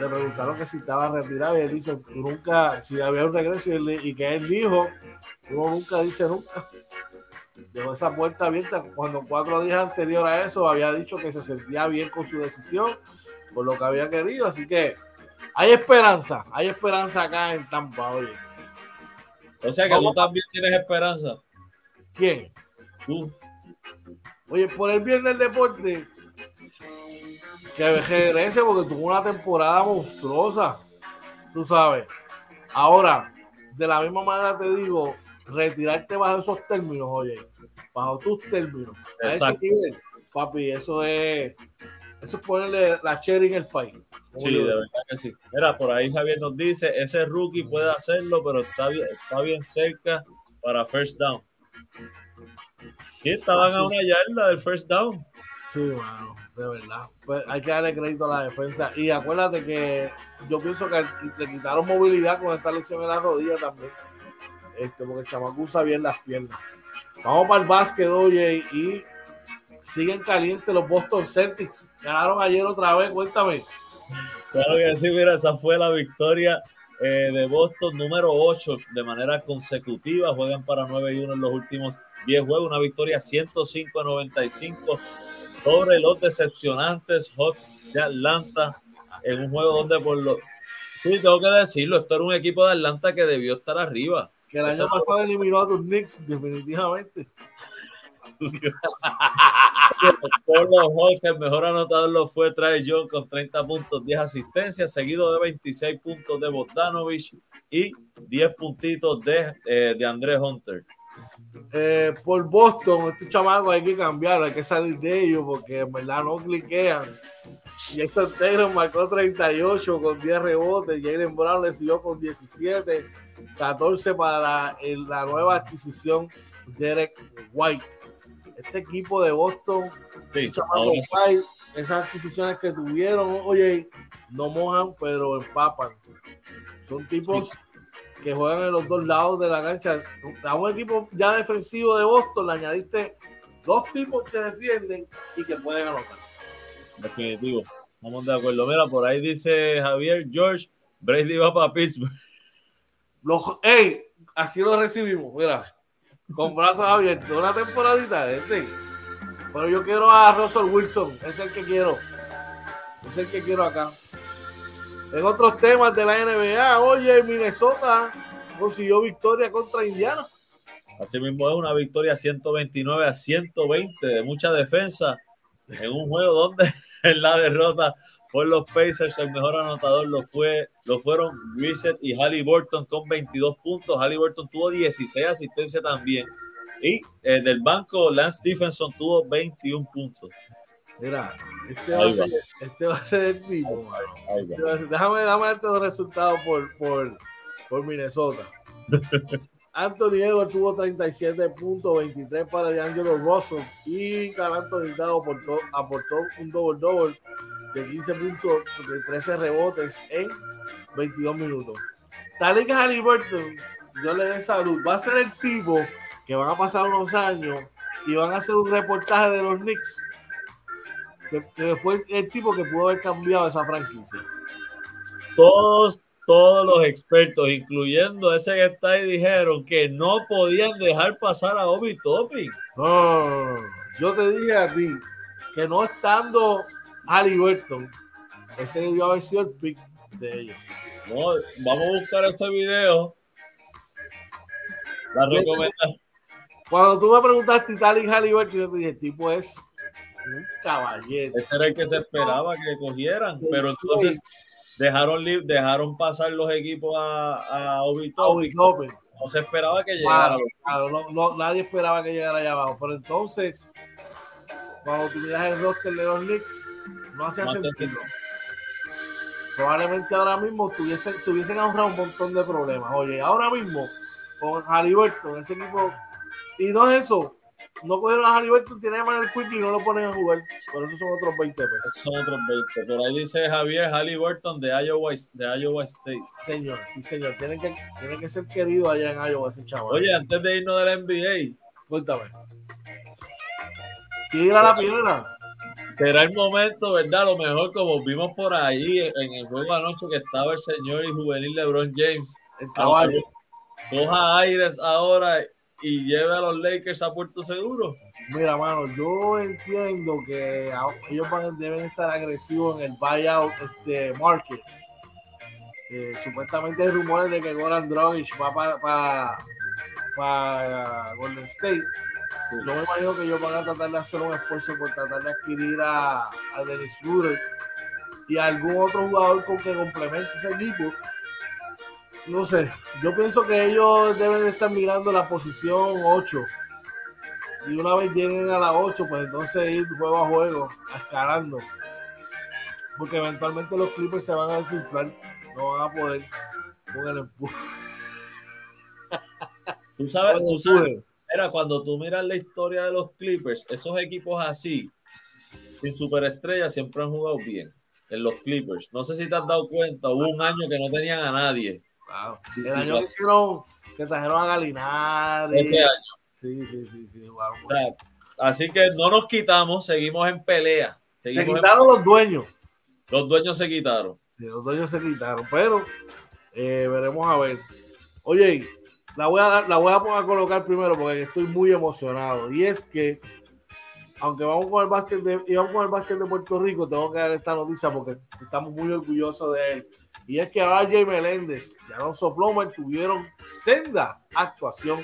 le preguntaron que si estaba retirado y él dice, tú nunca, si había un regreso y, él- y que él dijo, uno nunca dice nunca. Dejó esa puerta abierta cuando cuatro días anterior a eso había dicho que se sentía bien con su decisión, por lo que había querido, así que hay esperanza, hay esperanza acá en Tampa, oye. O sea que tú también tienes esperanza. ¿Quién? Tú. Oye, por el bien del deporte, que regrese porque tuvo una temporada monstruosa, tú sabes. Ahora, de la misma manera te digo, retirarte bajo esos términos, oye, bajo tus términos. Exacto. nivel, papi, eso es, eso es ponerle la cherry en el país. Sí, de verdad que sí. Mira, por ahí Javier nos dice, ese rookie puede hacerlo, pero está bien, está bien cerca para first down. ¿Qué? Estaban Ah, a una yarda del first down. Sí, mano, de verdad. Pues hay que darle crédito a la defensa. Y acuérdate que yo pienso que le quitaron movilidad con esa lesión en la rodilla también. Este, porque el chamaco usa bien las piernas. Vamos para el básquet, oye, y siguen calientes los Boston Celtics. Ganaron ayer otra vez, cuéntame. Claro que sí, mira, esa fue la victoria eh, de Boston número 8 de manera consecutiva. Juegan para 9 y 1 en los últimos 10 juegos. Una victoria 105 a 95 sobre los decepcionantes Hawks de Atlanta en un juego donde por lo... Sí, tengo que decirlo, esto era un equipo de Atlanta que debió estar arriba. Que el año pasado eliminó a tus Knicks, definitivamente. Por los Hawks, el mejor anotador lo fue Trae John con 30 puntos, 10 asistencias, seguido de 26 puntos de Bogdanovich y 10 puntitos de, eh, de Andrés Hunter. Eh, por Boston, estos chamacos hay que cambiar, hay que salir de ellos porque en verdad no cliquean. Jason Taylor marcó 38 con 10 rebotes, Jalen Brown le siguió con 17, 14 para el- la nueva adquisición Derek White. Este equipo de Boston, Sí, White, esas adquisiciones que tuvieron, oye, no mojan, pero empapan. Son tipos que juegan en los dos lados de la cancha. A un equipo ya defensivo de Boston le añadiste dos tipos que defienden y que pueden anotar. Definitivo. Vamos de acuerdo. Mira, por ahí dice Javier George, Brady va para Pittsburgh. Los, ey, así lo recibimos, mira, con brazos abiertos, una temporadita, este. Pero yo quiero a Russell Wilson, es el que quiero, es el que quiero acá. En otros temas de la NBA, oye, Minnesota consiguió victoria contra Indiana. Así mismo es una victoria 129 a 120 de mucha defensa en un juego donde en la derrota por los Pacers el mejor anotador lo fue lo fueron Reset y Halliburton con 22 puntos. Halliburton tuvo 16 asistencias también. Y eh, del banco Lance Stephenson tuvo 21 puntos. Mira, este va, a ser, este va, a ser, el tipo, este déjame, déjame darte los resultados por, por, por Minnesota. Anthony Edwards tuvo 37 puntos, 23 para DeAngelo Russell y Carl Anthony aportó, aportó un double-double de 15 puntos, de 13 rebotes en 22 minutos. Talik Halliburton, yo le doy salud, va a ser el tipo que van a pasar unos años y van a hacer un reportaje de los Knicks, que, que fue el tipo que pudo haber cambiado esa franquicia. Todos todos los expertos, incluyendo ese que está ahí, dijeron que no podían dejar pasar a Obi Topping. No, yo te dije a ti que no estando Halliburton, ese debió haber sido el pick de ellos. No, vamos a buscar ese video. La recomendación. Cuando tú me preguntaste Titanic Halliburton, yo te dije, el tipo es un caballero. Ese era el que se esperaba que cogieran, pero entonces dejaron, dejaron pasar los equipos a, a Obi No se esperaba que llegara. Claro, no, nadie esperaba que llegara allá abajo. Pero entonces, cuando tú miras el roster de los Knicks, no hacía sentido. Probablemente ahora mismo tuviesen, se hubiesen ahorrado un montón de problemas. Oye, ahora mismo, con Halliburton, ese equipo. Y no es eso, no cogieron a Halliburton, tienen a el Quickly y no lo ponen a jugar. Pero esos son otros 20 pesos. son otros 20. Por ahí dice Javier Halliburton de Iowa, de Iowa State. Señor, sí, señor. Tienen que, tienen que ser queridos allá en Iowa ese chaval. Oye, antes de irnos de la NBA, cuéntame. Tira la piedra. Será el momento, ¿verdad? Lo mejor, como vimos por ahí en el juego anoche que estaba el señor y juvenil LeBron James. El caballo. Coja aires ahora y lleve a los Lakers a puerto seguro? Mira, mano, yo entiendo que ellos deben estar agresivos en el buyout este, market. Eh, supuestamente hay rumores de que Goran Dragic va para pa, Golden State. Yo me imagino que ellos van a tratar de hacer un esfuerzo por tratar de adquirir a, a Dennis Schroeder y a algún otro jugador con que complemente ese equipo no sé, yo pienso que ellos deben estar mirando la posición 8. Y una vez lleguen a la 8, pues entonces ir juego a juego, escalando. Porque eventualmente los Clippers se van a desinflar, no van a poder con el empuje. Tú sabes, tú sabes, era cuando tú miras la historia de los Clippers, esos equipos así, sin superestrellas, siempre han jugado bien en los Clippers. No sé si te has dado cuenta, hubo un año que no tenían a nadie el año que hicieron, que trajeron a Galinari. Ese año. Sí, sí, sí, sí. así que no nos quitamos, seguimos en pelea. se quitaron los dueños. Los dueños se quitaron. Sí, los dueños se quitaron, pero eh, veremos a ver. Oye, la voy a, la voy a, a colocar primero porque estoy muy emocionado. Y es que aunque vamos con el básquet de, íbamos con el básquet de Puerto Rico, tengo que dar esta noticia porque estamos muy orgullosos de él. Y es que RJ Meléndez y Alonso Plomer tuvieron senda actuación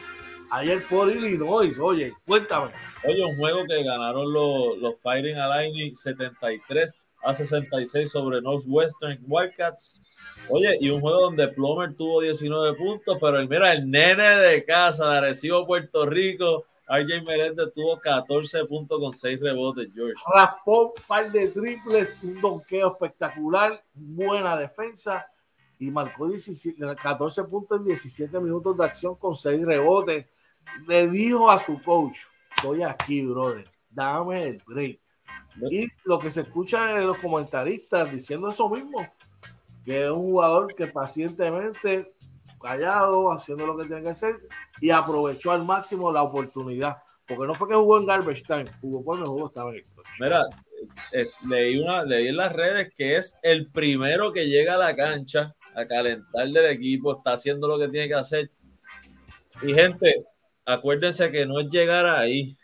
ayer por Illinois. Oye, cuéntame. Oye, un juego que ganaron los, los Fighting Alliance 73 a 66 sobre Northwestern Wildcats. Oye, y un juego donde Plomer tuvo 19 puntos, pero mira, el nene de casa de Arecibo, Puerto Rico, RJ Meléndez tuvo 14 puntos con 6 rebotes, George. Raspó un par de triples, un donqueo espectacular, buena defensa y marcó 14 puntos en 17 minutos de acción con 6 rebotes. Le dijo a su coach, estoy aquí, brother, dame el break. Y lo que se escucha en los comentaristas diciendo eso mismo, que es un jugador que pacientemente callado, haciendo lo que tiene que hacer y aprovechó al máximo la oportunidad. Porque no fue que jugó en Garbage Time, jugó cuando jugó estaba en el. Mira, eh, leí, una, leí en las redes que es el primero que llega a la cancha a calentar del equipo, está haciendo lo que tiene que hacer. Y gente, acuérdense que no es llegar ahí.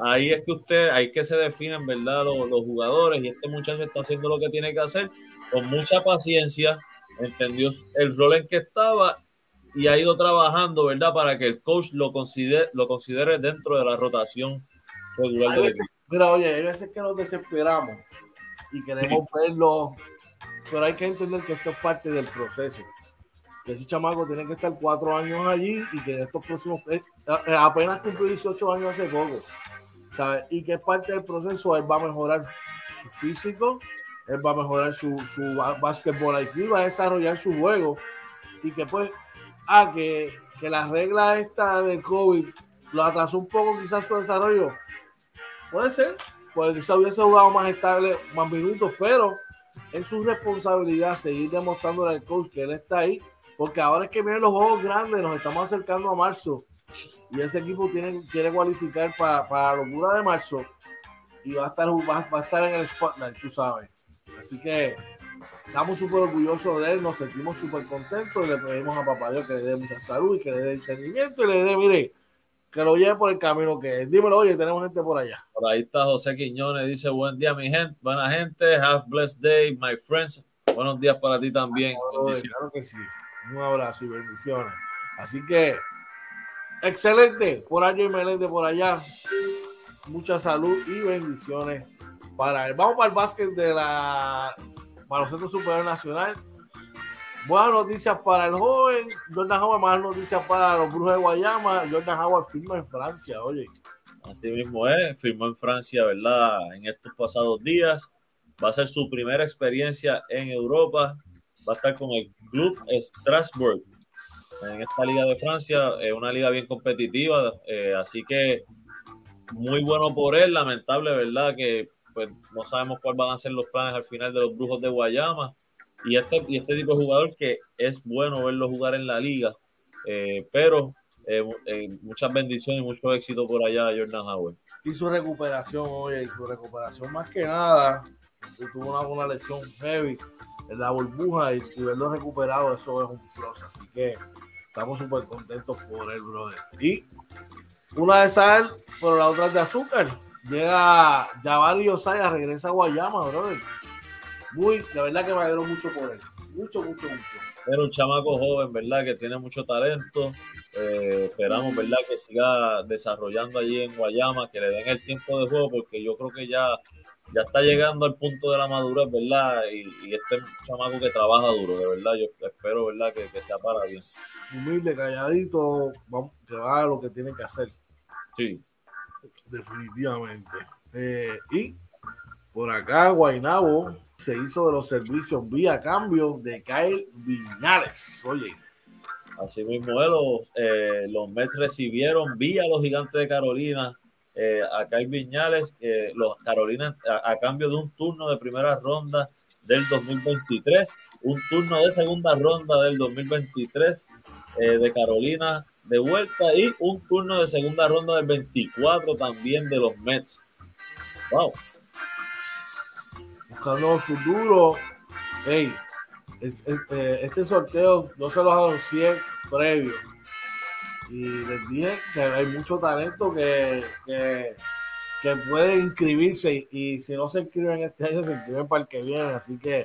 Ahí es que usted, ahí que se definen, ¿verdad? Los jugadores y este muchacho está haciendo lo que tiene que hacer con mucha paciencia, entendió el rol en que estaba y ha ido trabajando, ¿verdad? Para que el coach lo considere, lo considere dentro de la rotación regular. mira, oye, hay veces que nos desesperamos y queremos verlo, pero hay que entender que esto es parte del proceso. Que ese chamaco tiene que estar cuatro años allí y que en estos próximos, eh, eh, apenas cumplió 18 años hace poco, ¿sabes? Y que es parte del proceso, él va a mejorar su físico, él va a mejorar su, su básquetbol IQ, va a desarrollar su juego y que pues ah, que, que la regla esta del COVID lo atrasó un poco quizás su desarrollo. Puede ser, pues quizás hubiese jugado más estable, más minutos, pero es su responsabilidad seguir demostrándole al coach que él está ahí, porque ahora es que vienen los juegos grandes, nos estamos acercando a marzo y ese equipo tiene, quiere cualificar para, para la locura de marzo y va a estar, va, va a estar en el spotlight, tú sabes. Así que estamos súper orgullosos de él, nos sentimos súper contentos y le pedimos a papá Dios que le dé mucha salud y que le dé entendimiento y le dé, mire, que lo lleve por el camino que es. Dímelo, oye, tenemos gente por allá. Por ahí está José Quiñones, dice buen día mi gente, buena gente, have blessed day, my friends. Buenos días para ti también. Claro, que sí. Un abrazo y bendiciones. Así que, excelente. Por allá y Meléndez por allá. Mucha salud y bendiciones para él. Vamos para el básquet de la Baloncesto Superior Nacional. Buenas noticias para el joven Jordan Howard, malas noticias para los Brujos de Guayama. Jordan Howard firma en Francia, oye. Así mismo es, firmó en Francia, ¿verdad? En estos pasados días. Va a ser su primera experiencia en Europa. Va a estar con el Club Strasbourg en esta liga de Francia. Es una liga bien competitiva, eh, así que muy bueno por él. Lamentable, ¿verdad? Que pues no sabemos cuáles van a ser los planes al final de los Brujos de Guayama. Y este, y este tipo de jugador que es bueno verlo jugar en la liga, eh, pero eh, eh, muchas bendiciones y mucho éxito por allá, Jordan Howard. Y su recuperación, oye, y su recuperación más que nada, tuvo una, una lesión heavy en la burbuja y, verlo recuperado, eso es un plus. Así que estamos súper contentos por él, brother. Y una de sal, pero la otra es de azúcar. Llega Javari Osaya, regresa a Guayama, brother. Muy, la verdad que me alegro mucho por él. Mucho, mucho, mucho. Era un chamaco joven, ¿verdad? Que tiene mucho talento. Eh, esperamos, ¿verdad? Que siga desarrollando allí en Guayama, que le den el tiempo de juego, porque yo creo que ya, ya está llegando al punto de la madurez, ¿verdad? Y, y este es un chamaco que trabaja duro, de verdad. Yo espero, ¿verdad? Que, que sea para bien. Humilde, calladito, vamos, que haga lo que tiene que hacer. Sí definitivamente. Eh, y por acá, Guainabo se hizo de los servicios vía cambio de Kyle Viñales. Oye. Así mismo, eh, los, eh, los Mets recibieron vía los gigantes de Carolina eh, a Kyle Viñales, los Carolina a, a, cambio de un turno de primera ronda del 2023, un turno de segunda ronda del 2023 de Carolina de vuelta y un turno de segunda ronda del 24 también de los Mets. Wow. Buscando futuro. Hey, eh, este sorteo yo se los anuncié previo. Y les dije que hay mucho talento que, que, que puede inscribirse. Y, si no se inscriben este año, se inscriben para el que viene. Así que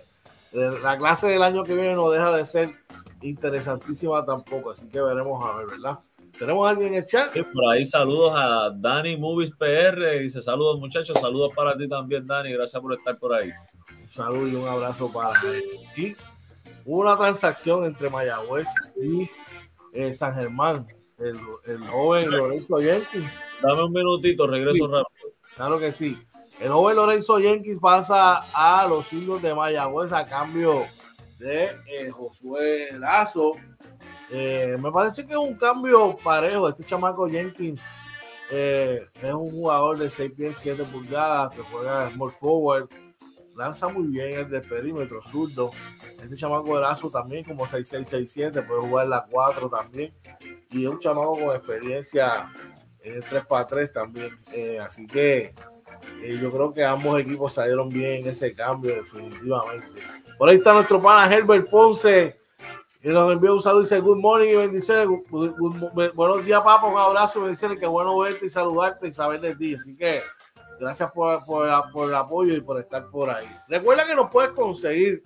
eh, la clase del año que viene no deja de ser interesantísima tampoco, así que veremos a ver, ¿verdad? ¿Tenemos a alguien en el chat? por ahí saludos a Dani Movies PR, dice saludos muchachos, saludos para ti también Dani, gracias por estar por ahí. Un saludo y un abrazo para él. Y una transacción entre Mayagüez y eh, San Germán, el, el joven Lorenzo Jenkins. Dame un minutito, regreso sí, rápido. Claro que sí. El joven Lorenzo Jenkins pasa a los indios de Mayagüez a cambio de eh, Josué Lazo. Eh, me parece que es un cambio parejo. Este chamaco Jenkins eh, es un jugador de 6 pies 7 pulgadas que juega small forward. Lanza muy bien el de perímetro zurdo. Este chamaco de Lazo también, como 6-6-6-7, puede jugar la 4 también. Y es un chamaco con experiencia en 3 para 3 también. Eh, así que eh, yo creo que ambos equipos salieron bien en ese cambio, definitivamente. Por ahí está nuestro pana Herbert Ponce, que nos envió un saludo y dice good morning y bendiciones. buenos días, papá, un abrazo y bendiciones. Qué bueno verte y saludarte y saber de ti. Así que gracias por, por, por el apoyo y por estar por ahí. Recuerda que nos puedes conseguir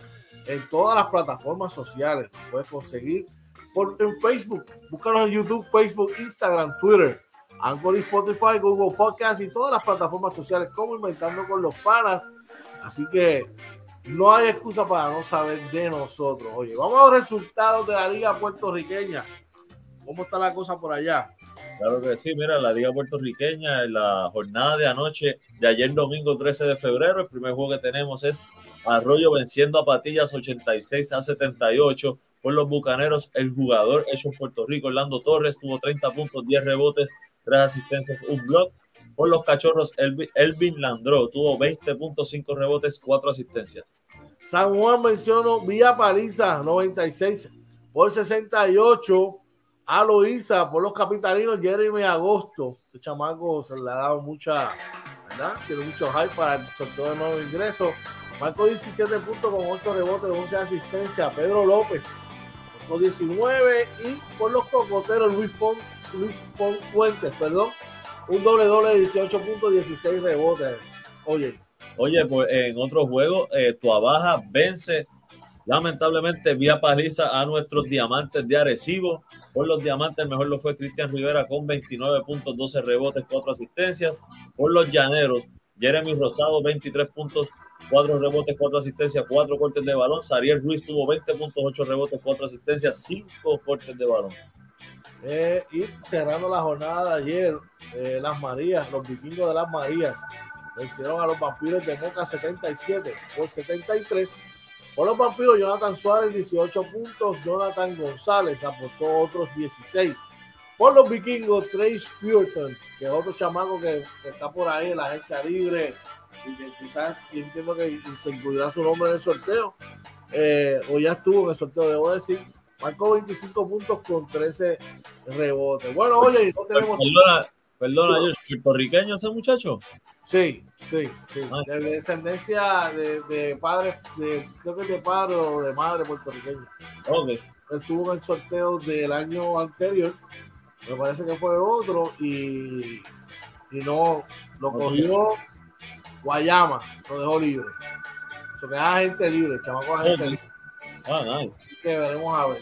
en todas las plataformas sociales. Nos puedes conseguir por, en Facebook. Búscanos en YouTube, Facebook, Instagram, Twitter, Anchor, Spotify, Google Podcast y todas las plataformas sociales como Inventando con los Panas. Así que no hay excusa para no saber de nosotros. Oye, vamos a los resultados de la Liga Puertorriqueña. ¿Cómo está la cosa por allá? Claro que sí, mira, la Liga Puertorriqueña, en la jornada de anoche, de ayer domingo 13 de febrero, el primer juego que tenemos es Arroyo venciendo a Patillas 86 a 78 por los Bucaneros. El jugador hecho en Puerto Rico, Orlando Torres, tuvo 30 puntos, 10 rebotes, 3 asistencias, un block. Por los Cachorros, Elvin Landro tuvo 20.5 rebotes, 4 asistencias. San Juan mencionó vía paliza 96 por 68 a Loiza por los capitalinos Jeremy Agosto. Este chamaco se le ha dado mucha, ¿verdad? Tiene mucho hype para el sorteo de nuevo ingreso. Marco 17 puntos con 8 rebotes, 11 asistencias. Pedro López, con 19. Y por los cocoteros, Luis, Font, Luis Fuentes, perdón, un doble doble de 18 puntos, 16 rebotes. Oye. Oye, pues en otro juego, eh, Tuabaja vence lamentablemente vía paliza a nuestros diamantes de Arecibo. Por los diamantes, mejor lo fue Cristian Rivera con 29 puntos, 12 rebotes, 4 asistencias. Por los llaneros, Jeremy Rosado, 23 puntos, 4 rebotes, 4 asistencias, 4 cortes de balón. Sariel Ruiz tuvo 20 puntos, 8 rebotes, 4 asistencias, 5 cortes de balón. Eh, y cerrando la jornada de ayer, eh, las Marías, los vikingos de las Marías, vencieron a los vampiros de Moca 77 por 73. Por los vampiros, Jonathan Suárez 18 puntos, Jonathan González aportó otros 16. Por los vikingos, Trace Purton, que es otro chamaco que, está por ahí en la agencia libre, y que quizás entiendo que se incluirá su nombre en el sorteo, eh, o ya estuvo en el sorteo, debo decir, marcó 25 puntos con 13 rebotes. Bueno, oye, no tenemos... Perdona, perdona, ¿puertorriqueño ese muchacho? Sí, sí, sí. Ah, de, descendencia de, de padres, de, creo que de padre o de madre puertorriqueño. Okay. Estuvo en el sorteo del año anterior, me parece que fue el otro, y, y no lo cogió Guayama lo dejó libre. Eso que gente libre, chamaco a gente libre. Ah, nice. Así que veremos a ver.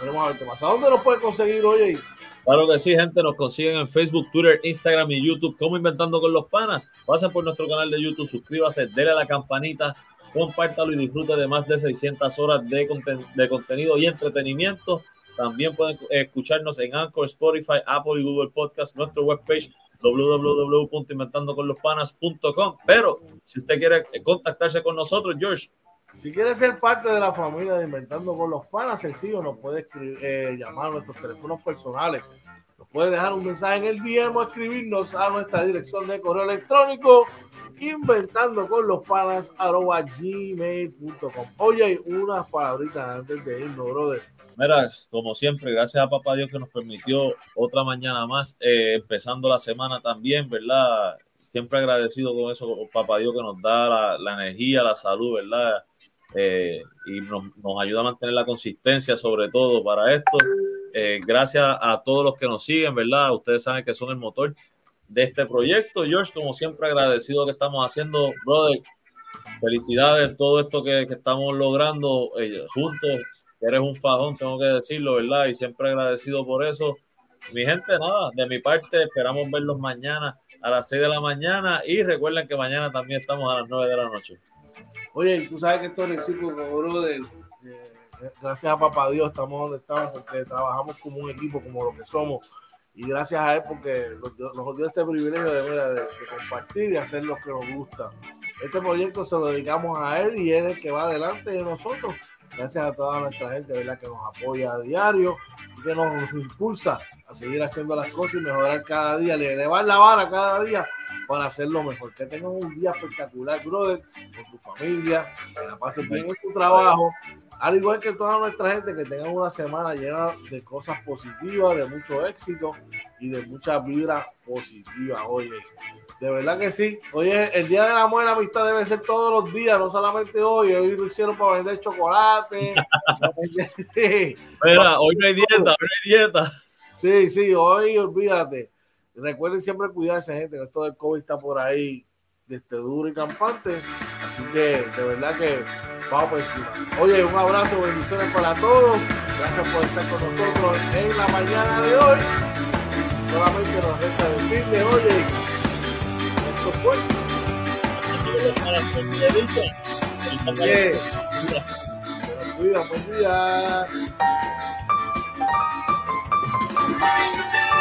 Veremos a ver qué pasa. ¿Dónde nos puede conseguir hoy? Claro que sí, gente, nos consiguen en Facebook, Twitter, Instagram y YouTube como Inventando con los Panas. Pasen por nuestro canal de YouTube, suscríbase, déle a la campanita, compártalo y disfrute de más de 600 horas de, de contenido y entretenimiento. También pueden escucharnos en Anchor, Spotify, Apple y Google Podcast, nuestro webpage www.inventandoconlospanas.com. Pero si usted quiere contactarse con nosotros, George. Si quiere ser parte de la familia de Inventando con los Panas, sencillo, nos puede escribir, eh, llamar a nuestros teléfonos personales. Nos puede dejar un mensaje en el DM o escribirnos a nuestra dirección de correo electrónico inventando con los panas arroba gmail.com. Oye, unas palabritas antes de irnos, brother. Mira, como siempre, gracias a Papá Dios que nos permitió otra mañana más, eh, empezando la semana también, ¿verdad? Siempre agradecido con eso, Papá Dios que nos da la, energía, la salud, ¿verdad? Eh, y nos, ayuda a mantener la consistencia sobre todo para esto. Eh, gracias a todos los que nos siguen, ¿verdad? Ustedes saben que son el motor de este proyecto. George, como siempre, agradecido que estamos haciendo, brother. Felicidades todo esto que, estamos logrando juntos eres un fajón, tengo que decirlo, ¿verdad? Y siempre agradecido por eso. Mi gente, nada, de mi parte, esperamos verlos mañana a las 6 de la mañana y recuerden que mañana también estamos a las 9 de la noche. Oye, tú sabes que esto es recíproco, brother. Eh, gracias a papá Dios estamos donde estamos porque trabajamos como un equipo, como lo que somos. Y gracias a él porque nos, dio este privilegio de, de, de compartir y hacer lo que nos gusta. Este proyecto se lo dedicamos a él y él es el que va adelante de nosotros. Gracias a toda nuestra gente ¿verdad? que nos apoya a diario y que nos impulsa a seguir haciendo las cosas y mejorar cada día, elevar la vara cada día para hacerlo mejor. Que tengan un día espectacular, brother, con tu familia, que la pasen bien en tu trabajo, al igual que toda nuestra gente, que tengan una semana llena de cosas positivas, de mucho éxito y de muchas vibras positivas. Oye, de verdad que sí. Oye, el Día y la Amistad debe ser todos los días, no solamente hoy. Hoy lo hicieron para vender chocolate. sí. Mira, hoy no hay dieta, hoy no hay dieta. Sí, sí, hoy olvídate. Recuerden siempre cuidarse, gente, que esto del COVID está por ahí este duro y campante. Así que de verdad que vamos por encima. Oye, un abrazo, bendiciones para todos. Gracias por estar con nosotros en la mañana de hoy. Solamente nos resta decirle, oye, esto fue. Así que, se cuida, buen día. Bye.